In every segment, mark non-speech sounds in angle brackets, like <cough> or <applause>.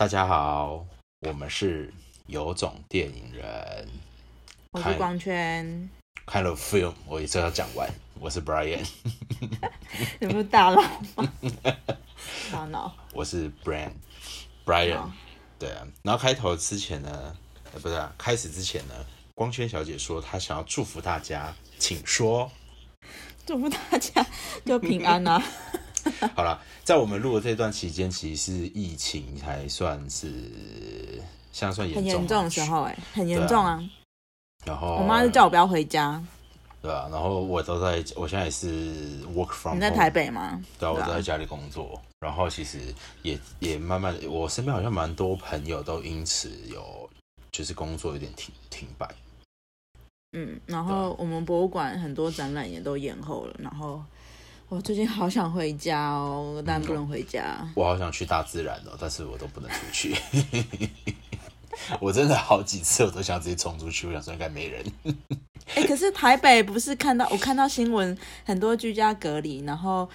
大家好，我们是有种电影人，我是光圈，看了 film，我一次要讲完。我是 Brian，<laughs> 你不是大佬吗？<laughs> 大脑，我是 Brian，Brian，对啊。然后开头之前呢，呃，不是啊，开始之前呢，光圈小姐说她想要祝福大家，请说。祝福大家就平安啊！<laughs> <laughs> 好了，在我们录的这段期间，其实是疫情还算是现在算很严重的时候，哎，很严重啊。然后我妈就叫我不要回家。对啊，然后我都在，我现在也是 work from。你在台北吗？对啊，我都在家里工作。然后其实也也慢慢，我身边好像蛮多朋友都因此有就是工作有点停停摆。嗯，然后我们博物馆很多展览也都延后了。然后我最近好想回家哦，但不能回家。我好想去大自然哦，但是我都不能出去。<laughs> 我真的好几次我都想直接冲出去，我想说应该没人。<laughs> 哎，可是台北不是看到我看到新闻，很多居家隔离，然后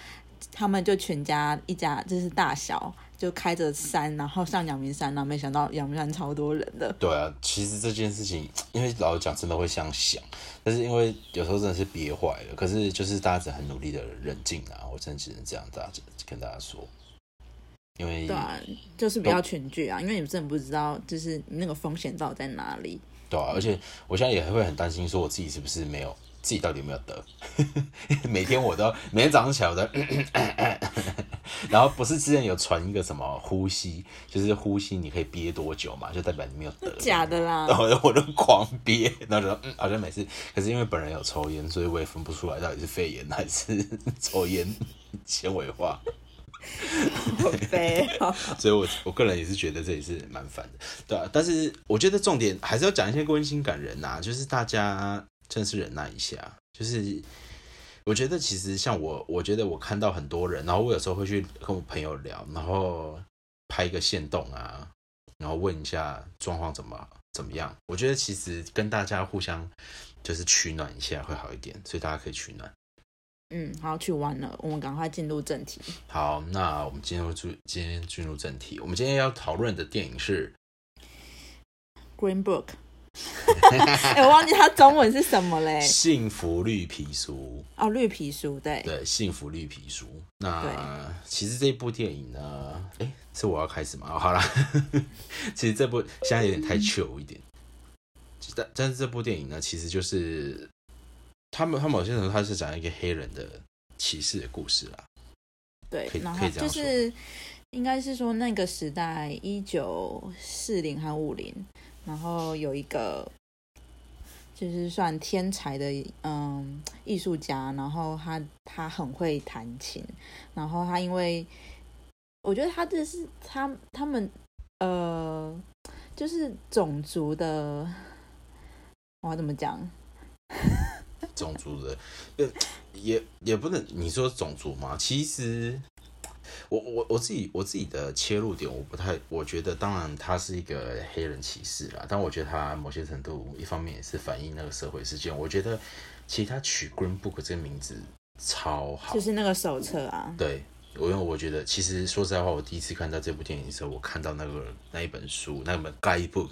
他们就全家一家就是大小就开着山，然后上阳明山，然后没想到阳明山超多人的。对啊，其实这件事情，因为老实讲真的会这样想，但是因为有时候真的是憋坏了。可是就是大家只很努力的冷静啊，我真的只能这样大家跟大家说。因为对啊，就是不要群聚啊，因为你真的不知道，就是那个风险到底在哪里。对啊，而且我现在也会很担心，说我自己是不是没有自己到底有没有得？<laughs> 每天我都每天早上起来我都，<coughs> 然后不是之前有传一个什么呼吸，就是呼吸你可以憋多久嘛，就代表你没有得。假的啦！然后我都狂憋，然后就嗯，好像每次，可是因为本人有抽烟，所以我也分不出来到底是肺炎还是 <laughs> 抽烟纤维化。飞，<laughs> 所以我我个人也是觉得这也是蛮烦的，对啊。但是我觉得重点还是要讲一些温馨感人呐，就是大家真是忍耐一下。就是我觉得其实像我，我觉得我看到很多人，然后我有时候会去跟我朋友聊，然后拍一个线动啊，然后问一下状况怎么怎么样。我觉得其实跟大家互相就是取暖一下会好一点，所以大家可以取暖。嗯，好，去玩了。我们赶快进入正题。好，那我们进入今今天进入正题。我们今天要讨论的电影是《Green Book》。<laughs> 哎，我忘记它中文是什么嘞？幸福绿皮书。哦，绿皮书，对对，幸福绿皮书。那其实这部电影呢，哎，是我要开始吗？好啦，<laughs> 其实这部现在有点太旧一点。但但是这部电影呢，其实就是。他们他某些人他是讲一个黑人的歧视的故事啦，对，然后就是应该是说那个时代一九四零和五零，然后有一个就是算天才的嗯艺术家，然后他他很会弹琴，然后他因为我觉得他这是他他们呃就是种族的，我怎么讲？<laughs> 种族的，也也不能你说种族嘛。其实，我我我自己我自己的切入点，我不太，我觉得当然他是一个黑人歧视啦，但我觉得他某些程度一方面也是反映那个社会事件。我觉得其实他取 Green Book 这个名字超好，就是那个手册啊，对。我因为我觉得，其实说实在话，我第一次看到这部电影的时候，我看到那个那一本书，那本 Guidebook，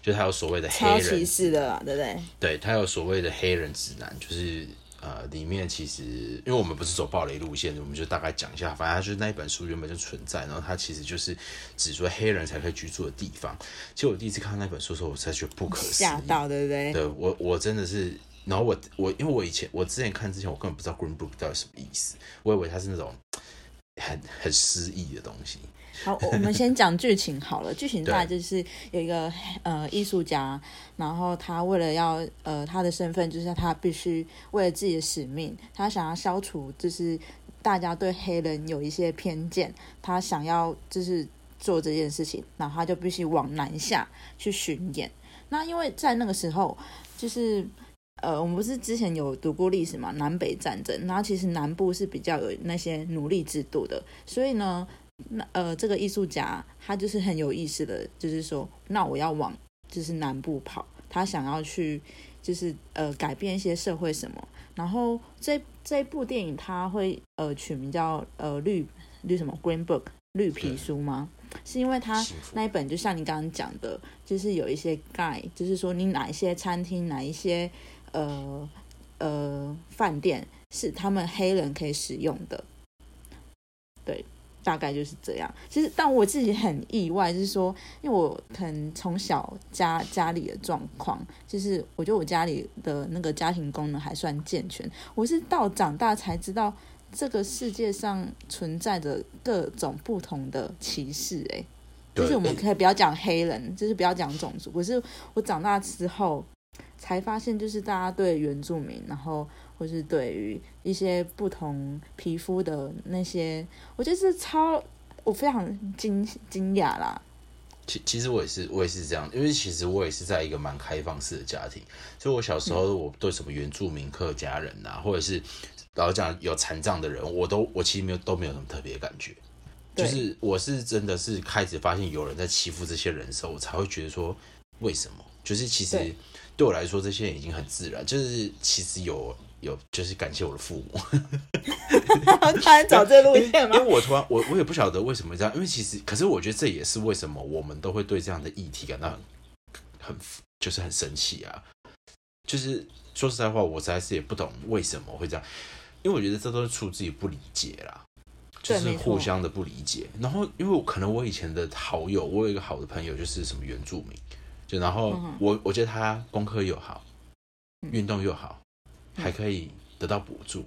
就他有所谓的黑人歧视的，对不对？对他有所谓的黑人指南，就是呃，里面其实因为我们不是走暴雷路线，我们就大概讲一下，反正就是那一本书原本就存在，然后它其实就是指说黑人才可以居住的地方。其实我第一次看到那本书的时候，我才觉得不可思议，吓到，对不对？对我我真的是，然后我我因为我以前我之前看之前，我根本不知道 Green Book 到底什么意思，我以为它是那种。很很诗意的东西。好，我们先讲剧情好了。剧情大概就是有一个呃艺术家，然后他为了要呃他的身份，就是他必须为了自己的使命，他想要消除就是大家对黑人有一些偏见，他想要就是做这件事情，然后他就必须往南下去巡演。那因为在那个时候，就是。呃，我们不是之前有读过历史嘛？南北战争，然后其实南部是比较有那些奴隶制度的，所以呢，那呃，这个艺术家他就是很有意思的，就是说，那我要往就是南部跑，他想要去就是呃改变一些社会什么，然后这这部电影他会呃取名叫呃绿绿什么 Green Book，绿皮书吗？是因为他那一本就像你刚刚讲的，就是有一些盖，就是说你哪一些餐厅、哪一些呃呃饭店是他们黑人可以使用的，对。大概就是这样。其实，但我自己很意外，就是说，因为我可能从小家家里的状况，就是我觉得我家里的那个家庭功能还算健全。我是到长大才知道，这个世界上存在着各种不同的歧视。诶，就是我们可以不要讲黑人，就是不要讲种族。可是我长大之后才发现，就是大家对原住民，然后。或是对于一些不同皮肤的那些，我觉得是超我非常惊惊讶啦。其其实我也是我也是这样，因为其实我也是在一个蛮开放式的家庭，所以我小时候我对什么原住民客家人啊，或者是老讲有残障的人，我都我其实没有都没有什么特别的感觉。就是我是真的是开始发现有人在欺负这些人的时候，我才会觉得说为什么？就是其实对我来说，这些人已经很自然。就是其实有。有，就是感谢我的父母。<laughs> 突然找这路线吗？因为我突然，我我也不晓得为什么这样。因为其实，可是我觉得这也是为什么我们都会对这样的议题感到很很就是很生气啊。就是说实在话，我实在是也不懂为什么会这样。因为我觉得这都是出自于不理解啦，就是互相的不理解。然后，因为可能我以前的好友，我有一个好的朋友，就是什么原住民，就然后我我觉得他功课又好，运动又好。还可以得到补助，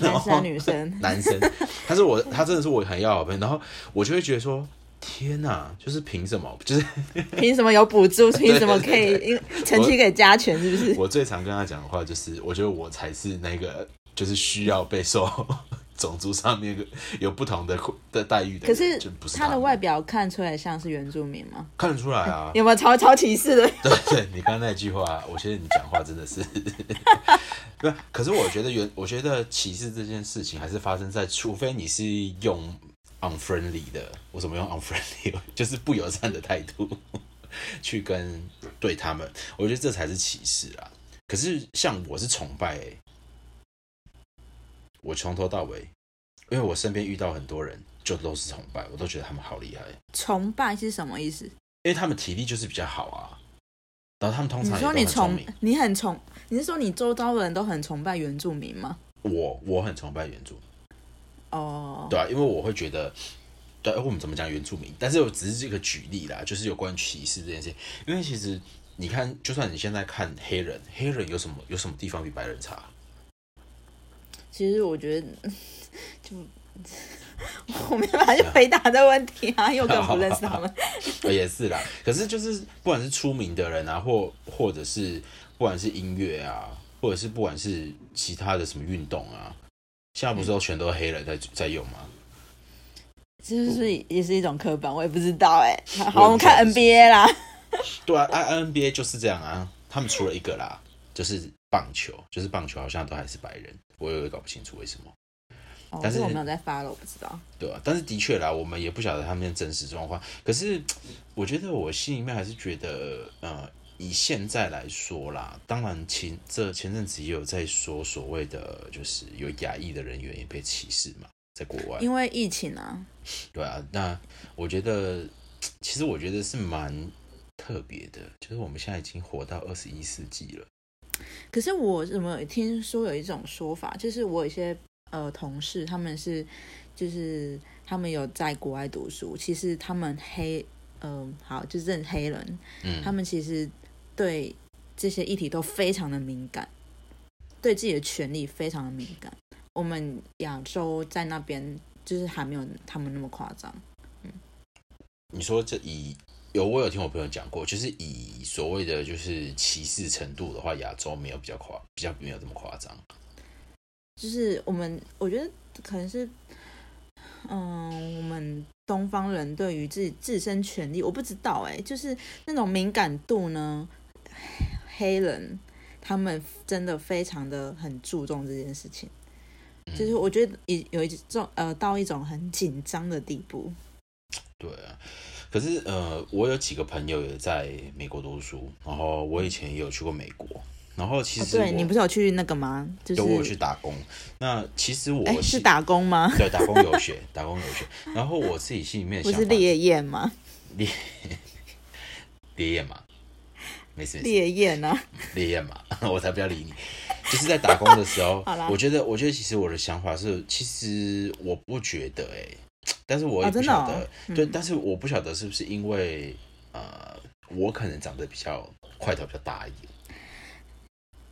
男生 <laughs> 女生，<laughs> 男生，他是我，他真的是我很要好朋友，然后我就会觉得说，天哪，就是凭什么？就是 <laughs> 凭什么有补助？凭什么可以成绩给加权？是不是？我最常跟他讲的话就是，我觉得我才是那个，就是需要被受。种族上面 <laughs> 有不同的的待遇的，可是他的外表看出来像是原住民吗？看得出来啊，<laughs> 有没有超超歧视的？<laughs> 对对，你刚刚那句话，我觉得你讲话真的是，对。可是我觉得原，我觉得歧视这件事情还是发生在，除非你是用 unfriendly 的，我怎么用 unfriendly？就是不友善的态度去跟对他们，我觉得这才是歧视啊。可是像我是崇拜。我从头到尾，因为我身边遇到很多人，就都是崇拜，我都觉得他们好厉害。崇拜是什么意思？因为他们体力就是比较好啊，然后他们通常你说你崇，你很崇，你是说你周遭的人都很崇拜原住民吗？我我很崇拜原住民。哦，对啊，因为我会觉得，对，我们怎么讲原住民？但是我只是这个举例啦，就是有关歧视这件事。因为其实你看，就算你现在看黑人，黑人有什么有什么地方比白人差？其实我觉得，<laughs> 就 <laughs> 我没办法去回答这问题啊，因为我根本不认识他们。<laughs> 也是啦，可是就是不管是出名的人啊，或或者是不管是音乐啊，或者是不管是其他的什么运动啊，现在不是都全都黑人在在用吗？其实是也是一种刻板，我也不知道哎。好，我们看 NBA 啦。对啊，I NBA 就是这样啊。他们除了一个啦，就是棒球，就是棒球好像都还是白人。我也搞不清楚为什么，但是我没有在发了，我不知道。对啊，但是的确啦，我们也不晓得他们的真实状况。可是我觉得我心里面还是觉得，呃，以现在来说啦，当然前这前阵子也有在说所谓的，就是有亚裔的人员也被歧视嘛，在国外，因为疫情啊。对啊，那我觉得其实我觉得是蛮特别的，就是我们现在已经活到二十一世纪了。可是我怎么听说有一种说法，就是我有一些呃同事，他们是就是他们有在国外读书，其实他们黑嗯好就是认黑人，嗯，他们其实对这些议题都非常的敏感，对自己的权利非常的敏感。我们亚洲在那边就是还没有他们那么夸张，嗯，你说这以。有，我有听我朋友讲过，就是以所谓的就是歧视程度的话，亚洲没有比较夸，比较没有这么夸张。就是我们，我觉得可能是，嗯，我们东方人对于自己自身权利，我不知道哎，就是那种敏感度呢，黑人他们真的非常的很注重这件事情，就是我觉得有有一种呃到一种很紧张的地步。对啊。可是，呃，我有几个朋友也在美国读书，然后我以前也有去过美国，然后其实对你不是有去那个吗？就是我去打工。那其实我是打工吗？对，打工游学，<laughs> 打工游学。然后我自己心里面不是烈焰吗？烈烈焰嘛，没事。烈焰呢？烈焰 <laughs> 嘛，<laughs> 我才不要理你。就是在打工的时候，我觉得，我觉得其实我的想法是，其实我不觉得哎，但是我也不晓得，对，但是我不晓得是不是因为呃，我可能长得比较块头比较大一点。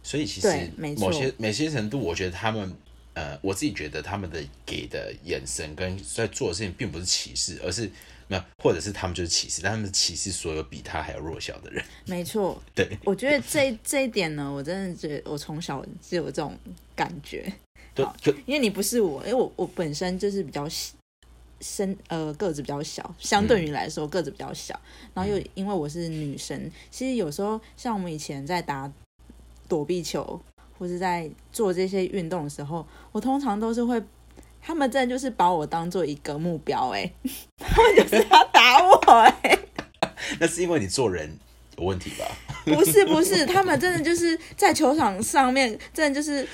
所以其实某些某些程度，我觉得他们呃，我自己觉得他们的给的眼神跟在做的事情，并不是歧视，而是没有，或者是他们就是歧视，但他们歧视所有比他还要弱小的人。<laughs> 没错，对，我觉得这这一点呢，我真的觉得我从小就有这种感觉。对，因为你不是我，因为我我本身就是比较身呃个子比较小，相对于来说个子比较小，然后又因为我是女生，其实有时候像我们以前在打。躲避球，或是在做这些运动的时候，我通常都是会，他们真的就是把我当做一个目标，哎，他们就是要打我，哎，<laughs> 那是因为你做人有问题吧？不是不是，他们真的就是在球场上面，真的就是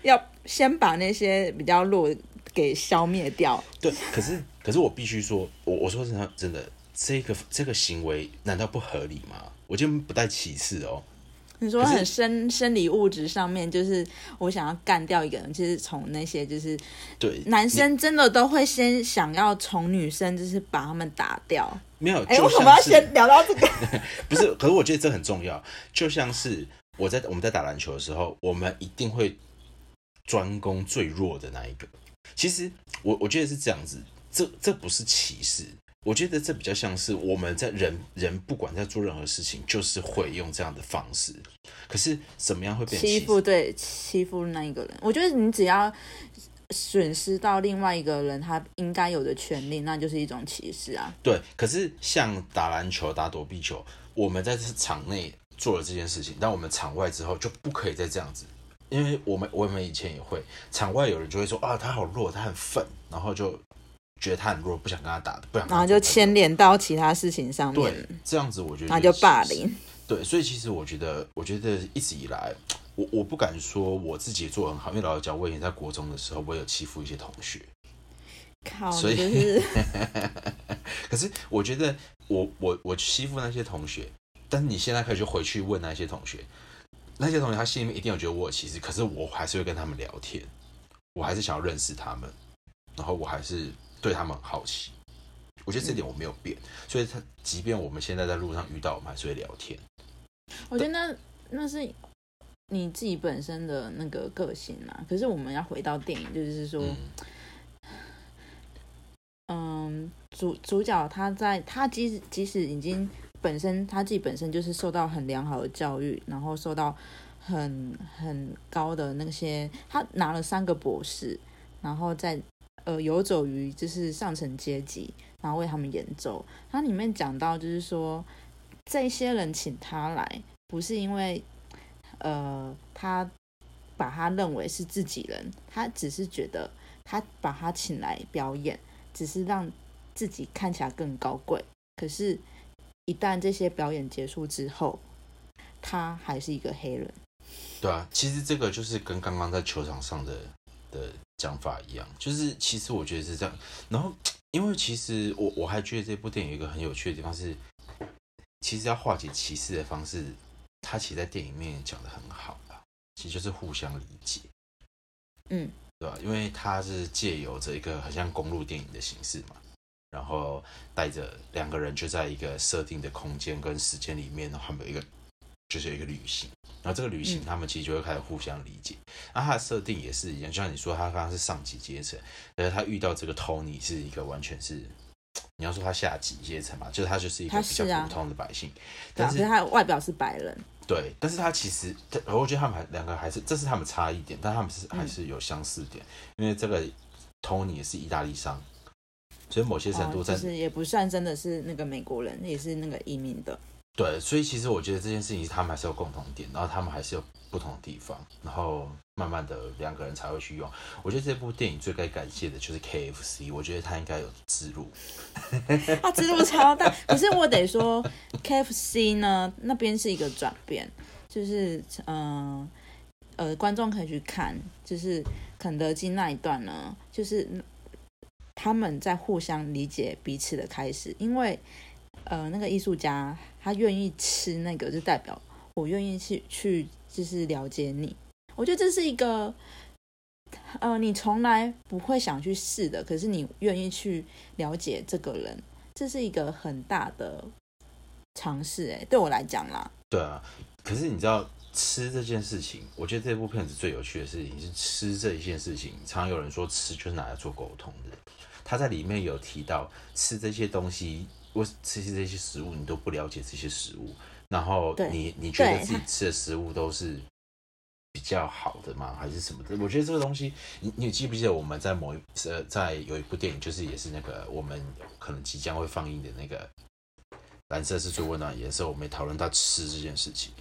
要先把那些比较弱给消灭掉。对，可是可是我必须说，我我说真的真的，这个这个行为难道不合理吗？我就不带歧视哦。你说很生生理物质上面，就是我想要干掉一个人，就是从那些就是对男生真的都会先想要从女生就是把他们打掉。没有，哎，为什么要先聊到这个？<laughs> 不是，可是我觉得这很重要。就像是我在我们在打篮球的时候，我们一定会专攻最弱的那一个。其实我我觉得是这样子，这这不是歧视。我觉得这比较像是我们在人人不管在做任何事情，就是会用这样的方式。可是怎么样会变欺负？对，欺负那一个人。我觉得你只要损失到另外一个人他应该有的权利，那就是一种歧视啊。对，可是像打篮球、打躲避球，我们在场内做了这件事情，但我们场外之后就不可以再这样子，因为我们我们以前也会，场外有人就会说啊，他好弱，他很愤，然后就。觉得他很弱，不想跟他打，不想，然后就牵连到其他事情上面。对，这样子我觉得那就霸凌。对，所以其实我觉得，我觉得一直以来，我我不敢说我自己做很好，因为老实讲，我以前在国中的时候，我有欺负一些同学。靠，所以，<laughs> 可是我觉得，我我我欺负那些同学，但是你现在可以就回去问那些同学，那些同学他心里面一定有觉得我歧视，可是我还是会跟他们聊天，我还是想要认识他们，然后我还是。对他们好奇，我觉得这点我没有变，所以他即便我们现在在路上遇到，我们还是会聊天。我觉得那那是你自己本身的那个个性嘛。可是我们要回到电影，就是说，嗯，主主角他在他即使即使已经本身他自己本身就是受到很良好的教育，然后受到很很高的那些，他拿了三个博士，然后在。呃，游走于就是上层阶级，然后为他们演奏。它里面讲到，就是说这些人请他来，不是因为呃他把他认为是自己人，他只是觉得他把他请来表演，只是让自己看起来更高贵。可是，一旦这些表演结束之后，他还是一个黑人。对啊，其实这个就是跟刚刚在球场上的的。讲法一样，就是其实我觉得是这样。然后，因为其实我我还觉得这部电影有一个很有趣的地方是，其实要化解歧视的方式，他其实在电影里面讲的很好啊，其实就是互相理解，嗯，对吧？因为他是借由这一个很像公路电影的形式嘛，然后带着两个人就在一个设定的空间跟时间里面，他们有一个。就是一个旅行，然后这个旅行他们其实就会开始互相理解。那他的设定也是一样，就像你说，他刚刚是上级阶层，但是他遇到这个 Tony 是一个完全是，你要说他下级阶层嘛，就是他就是一个比较普通的百姓，但是他外表是白人，对，但是他其实，我觉得他们还两个还是这是他们差异点，但他们是还是有相似点，因为这个 Tony 也是意大利商，所以某些程度在是也不算真的是那个美国人，也是那个移民的。对，所以其实我觉得这件事情他们还是有共同点，然后他们还是有不同的地方，然后慢慢的两个人才会去用。我觉得这部电影最该感谢的就是 KFC，我觉得他应该有植入，他植入超大。可是我得说，KFC 呢那边是一个转变，就是嗯呃，观众可以去看，就是肯德基那一段呢，就是他们在互相理解彼此的开始，因为呃，那个艺术家他愿意吃那个，就代表我愿意去去就是了解你。我觉得这是一个呃，你从来不会想去试的，可是你愿意去了解这个人，这是一个很大的尝试。哎，对我来讲啦，对啊。可是你知道吃这件事情，我觉得这部片子最有趣的事情是吃这一件事情。常有人说吃就是拿来做沟通的，他在里面有提到吃这些东西，我吃这些食物，你都不了解这些食物，然后你你觉得自己吃的食物都是比较好的吗？还是什么的？我觉得这个东西，你你记不记得我们在某一呃在有一部电影，就是也是那个我们可能即将会放映的那个蓝色是最温暖颜色，我们也讨论到吃这件事情。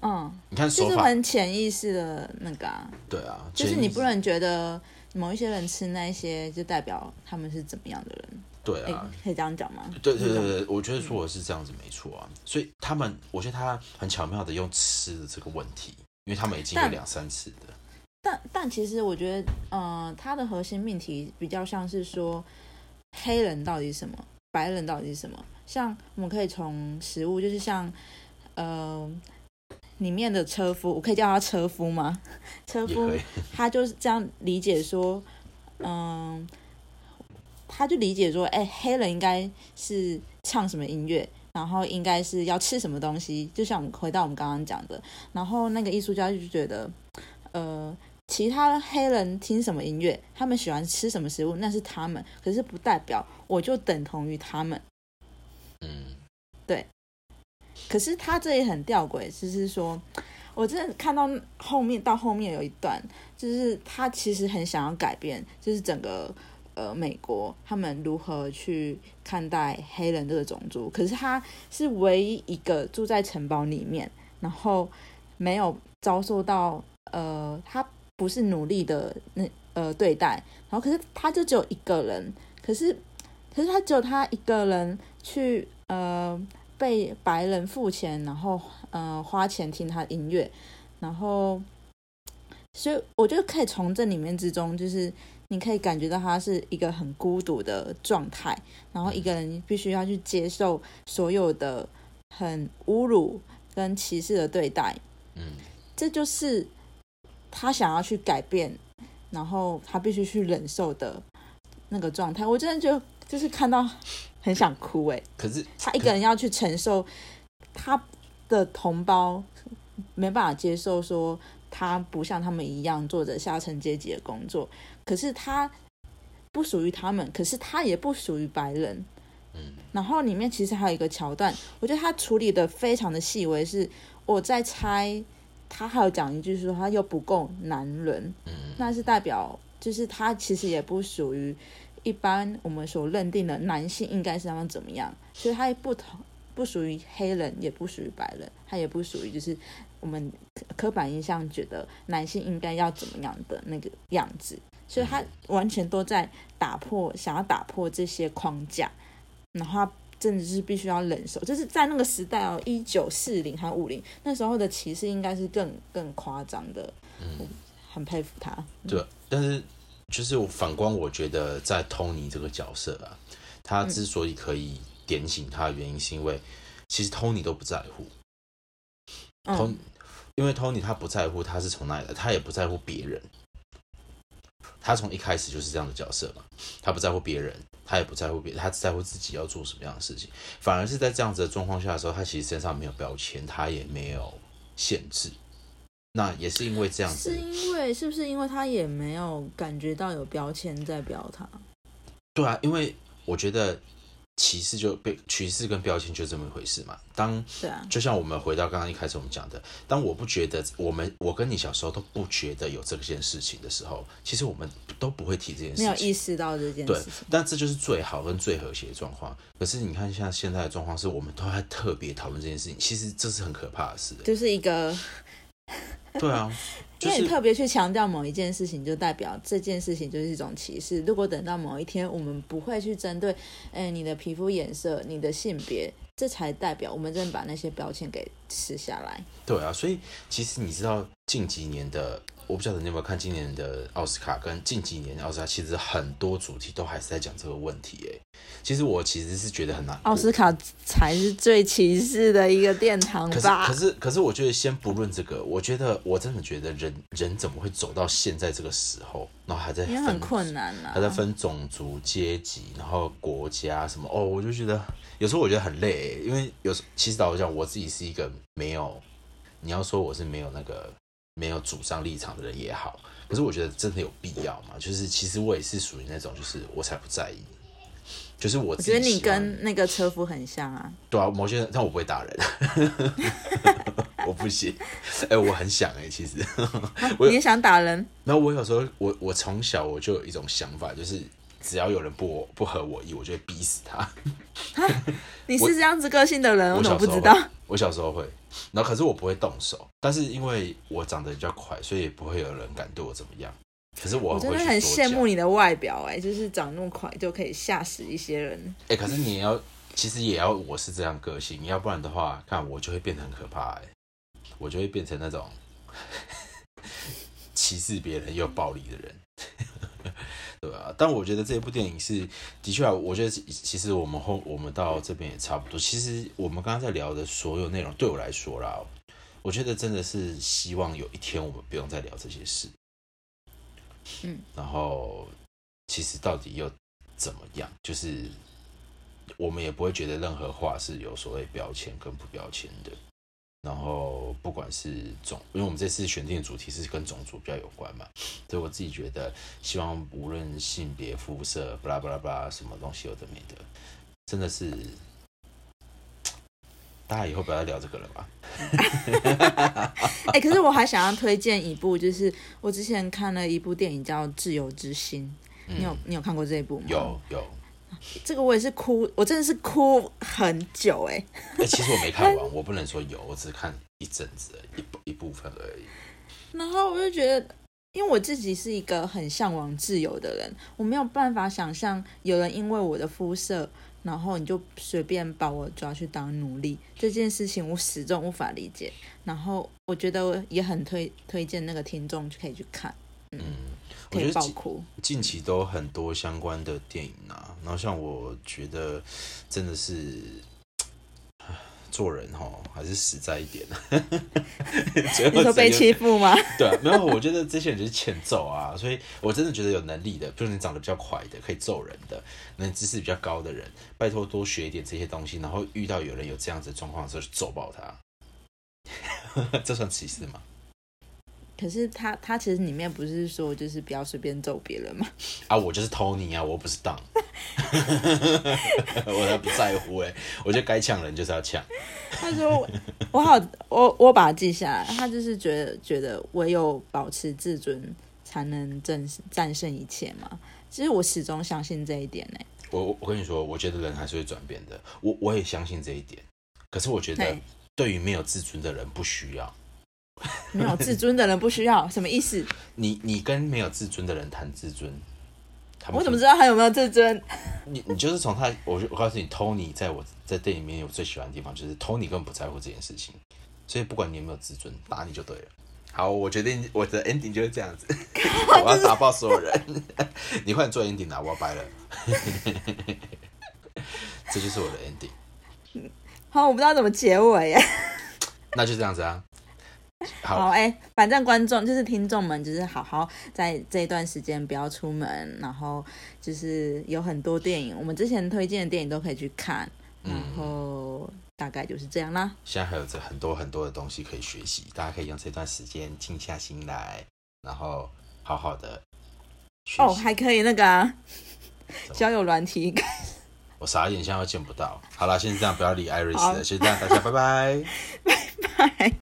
嗯，你看，就是很潜意识的那个啊。对啊，就是你不能觉得某一些人吃那些，就代表他们是怎么样的人。对啊，可以这样讲吗？对对对对，我觉得说的是这样子没错啊。所以他们，我觉得他很巧妙的用吃的这个问题，因为他们已经有两三次的。但但其实我觉得，嗯，他的核心命题比较像是说，黑人到底是什么，白人到底是什么？像我们可以从食物，就是像，呃。里面的车夫，我可以叫他车夫吗？<laughs> 车夫，他就是这样理解说，嗯，他就理解说，哎，黑人应该是唱什么音乐，然后应该是要吃什么东西，就像我们回到我们刚刚讲的，然后那个艺术家就觉得，呃，其他黑人听什么音乐，他们喜欢吃什么食物，那是他们，可是不代表我就等同于他们，嗯，对。可是他这也很吊诡，就是说，我真的看到后面到后面有一段，就是他其实很想要改变，就是整个呃美国他们如何去看待黑人这个种族。可是他是唯一一个住在城堡里面，然后没有遭受到呃他不是努力的那呃对待，然后可是他就只有一个人，可是可是他只有他一个人去呃。被白人付钱，然后嗯花钱听他音乐，然后所以我觉得可以从这里面之中，就是你可以感觉到他是一个很孤独的状态，然后一个人必须要去接受所有的很侮辱跟歧视的对待，嗯，这就是他想要去改变，然后他必须去忍受的那个状态。我真的就就是看到。很想哭哎，可是他一个人要去承受他的同胞没办法接受，说他不像他们一样做着下层阶级的工作。可是他不属于他们，可是他也不属于白人。嗯，然后里面其实还有一个桥段，我觉得他处理的非常的细微。是我在猜，他还有讲一句说他又不够男人。嗯，那是代表就是他其实也不属于。一般我们所认定的男性应该是他们怎么样？所以他不同，不属于黑人，也不属于白人，他也不属于就是我们刻板印象觉得男性应该要怎么样的那个样子。所以他完全都在打破，想要打破这些框架，然后真的是必须要忍受。就是在那个时代哦，一九四零还五零那时候的歧视应该是更更夸张的。嗯，很佩服他。对，但是。就是我反观，我觉得在 Tony 这个角色啊，他之所以可以点醒他的原因，是因为其实 Tony 都不在乎。Tony，因为 Tony 他不在乎他是从哪里来，他也不在乎别人。他从一开始就是这样的角色嘛，他不在乎别人，他也不在乎别人，他只在乎自己要做什么样的事情。反而是在这样子的状况下的时候，他其实身上没有标签，他也没有限制。那也是因为这样子，是因为是不是因为他也没有感觉到有标签在标他？对啊，因为我觉得歧视就被歧视跟标签就这么一回事嘛。当对啊，就像我们回到刚刚一开始我们讲的，当我不觉得我们我跟你小时候都不觉得有这件事情的时候，其实我们都不会提这件事情，没有意识到这件事情。但这就是最好跟最和谐的状况。可是你看，像现在的状况是我们都在特别讨论这件事情，其实这是很可怕的事，就是一个。<laughs> 对啊，因为你特别去强调某一件事情，就代表这件事情就是一种歧视。如果等到某一天，我们不会去针对，哎，你的皮肤颜色、你的性别，这才代表我们真的把那些标签给撕下来。对啊，所以其实你知道近几年的。我不晓得你有没有看今年的奥斯卡跟近几年奥斯卡，其实很多主题都还是在讲这个问题。哎，其实我其实是觉得很难。奥斯卡才是最歧视的一个殿堂吧？可是，可是，可是，我觉得先不论这个，我觉得我真的觉得人人怎么会走到现在这个时候，然后还在也很困难啊，还在分种族、阶级，然后国家什么？哦，我就觉得有时候我觉得很累，因为有时其实老实讲，我自己是一个没有，你要说我是没有那个。没有主张立场的人也好，可是我觉得真的有必要吗？就是其实我也是属于那种，就是我才不在意，就是我。我觉得你跟那个车夫很像啊。对啊，某些人，但我不会打人，<laughs> 我不行。哎，我很想哎，其实。你也想打人？然后我有时候，我我从小我就有一种想法，就是只要有人不不合我意，我就会逼死他。你是这样子个性的人，我怎么不知道？我小时候会。然后可是我不会动手，但是因为我长得比较快，所以也不会有人敢对我怎么样。可是我真的很羡慕你的外表，哎，就是长那么快就可以吓死一些人。哎，可是你要，其实也要我是这样个性，要不然的话，看我就会变得很可怕，哎，我就会变成那种 <laughs> 歧视别人又暴力的人。对啊，但我觉得这部电影是的确啊，我觉得其实我们后我们到这边也差不多。其实我们刚刚在聊的所有内容，对我来说啦，我觉得真的是希望有一天我们不用再聊这些事。嗯，然后其实到底又怎么样？就是我们也不会觉得任何话是有所谓标签跟不标签的。然后不管是种，因为我们这次选定的主题是跟种族比较有关嘛，所以我自己觉得，希望无论性别、肤色，巴拉巴拉巴拉，什么东西有的没的，真的是，大家以后不要再聊这个了吧。哎，可是我还想要推荐一部，就是我之前看了一部电影叫《自由之心》，你有你有看过这一部吗？有有。这个我也是哭，我真的是哭很久哎。哎，其实我没看完，<laughs> 我不能说有，我只看一阵子，一一部分而已。然后我就觉得，因为我自己是一个很向往自由的人，我没有办法想象有人因为我的肤色，然后你就随便把我抓去当奴隶这件事情，我始终无法理解。然后我觉得也很推推荐那个听众就可以去看，嗯。我觉得近近期都很多相关的电影啊，然后像我觉得真的是做人哈，还是实在一点。<laughs> 你说被欺负吗？<laughs> 对啊，没有，我觉得这些人就是欠揍啊，所以我真的觉得有能力的，就是你长得比较快的，可以揍人的，那知识比较高的人，拜托多学一点这些东西，然后遇到有人有这样子状况的时候，揍爆他。<laughs> 这算歧视吗？可是他他其实里面不是说就是不要随便揍别人吗？<laughs> 啊，我就是 Tony 啊，我不是当，<laughs> 我才不在乎哎，我觉得该抢人就是要抢。他说我好我我把它记下来，他就是觉得觉得唯有保持自尊才能战战胜一切嘛。其实我始终相信这一点呢。我我跟你说，我觉得人还是会转变的，我我也相信这一点。可是我觉得对于没有自尊的人不需要。<laughs> 没有自尊的人不需要什么意思？<laughs> 你你跟没有自尊的人谈自尊，我怎么知道他有没有自尊？<laughs> 你你就是从他，我我告诉你，Tony 在我在电影里面有最喜欢的地方，就是 Tony 根本不在乎这件事情，所以不管你有没有自尊，打你就对了。好，我决定我的 ending 就是这样子，我要打爆所有人。你快点做 ending 啊！我要掰了，这就是我的 ending。好，我不知道怎么结尾耶。那就这样子啊。好哎，反正观众就是听众们，就是好好在这一段时间不要出门，然后就是有很多电影，我们之前推荐的电影都可以去看，然后大概就是这样啦。现在还有这很多很多的东西可以学习，大家可以用这段时间静下心来，然后好好的哦，还可以那个交友软体。我傻眼，现在又见不到。好了，先这样，不要理艾瑞斯了，先这样，大家拜拜，<laughs> 拜拜。